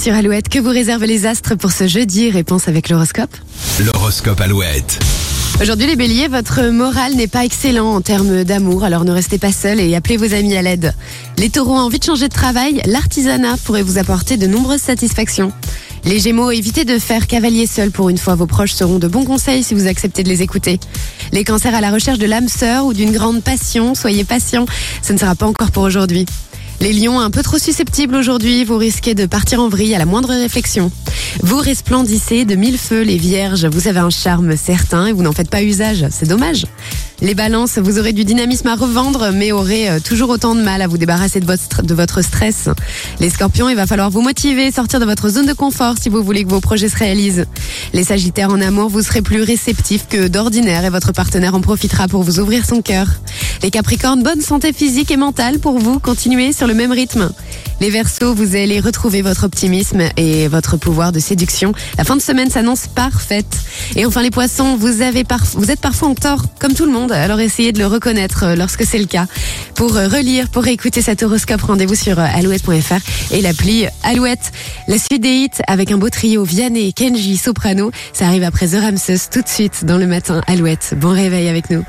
Sur Alouette, que vous réservent les astres pour ce jeudi Réponse avec l'horoscope. L'horoscope Alouette. Aujourd'hui les béliers, votre morale n'est pas excellent en termes d'amour, alors ne restez pas seul et appelez vos amis à l'aide. Les taureaux ont envie de changer de travail, l'artisanat pourrait vous apporter de nombreuses satisfactions. Les gémeaux, évitez de faire cavalier seul pour une fois, vos proches seront de bons conseils si vous acceptez de les écouter. Les cancers à la recherche de l'âme sœur ou d'une grande passion, soyez patients, ce ne sera pas encore pour aujourd'hui. Les lions un peu trop susceptibles aujourd'hui, vous risquez de partir en vrille à la moindre réflexion. Vous resplendissez de mille feux les vierges, vous avez un charme certain et vous n'en faites pas usage, c'est dommage. Les balances, vous aurez du dynamisme à revendre mais aurez euh, toujours autant de mal à vous débarrasser de votre, stress. Les scorpions, il va falloir vous motiver, sortir de votre zone de confort si vous voulez que vos projets se réalisent. Les sagittaires en amour, vous serez plus réceptifs que d'ordinaire et votre partenaire en profitera pour vous ouvrir son cœur. Les capricornes, bonne santé physique et mentale pour vous, continuez sur le même rythme. Les Verseaux, vous allez retrouver votre optimisme et votre pouvoir de séduction. La fin de semaine s'annonce parfaite. Et enfin les Poissons, vous êtes parfois en tort, comme tout le monde. Alors essayez de le reconnaître euh, lorsque c'est le cas. Pour euh, relire, pour écouter cet horoscope, rendez-vous sur euh, alouette.fr et l'appli Alouette. La suite des hits avec un beau trio Vianney, Kenji, Soprano. Ça arrive après The Ramses tout de suite dans le matin Alouette. Bon réveil avec nous.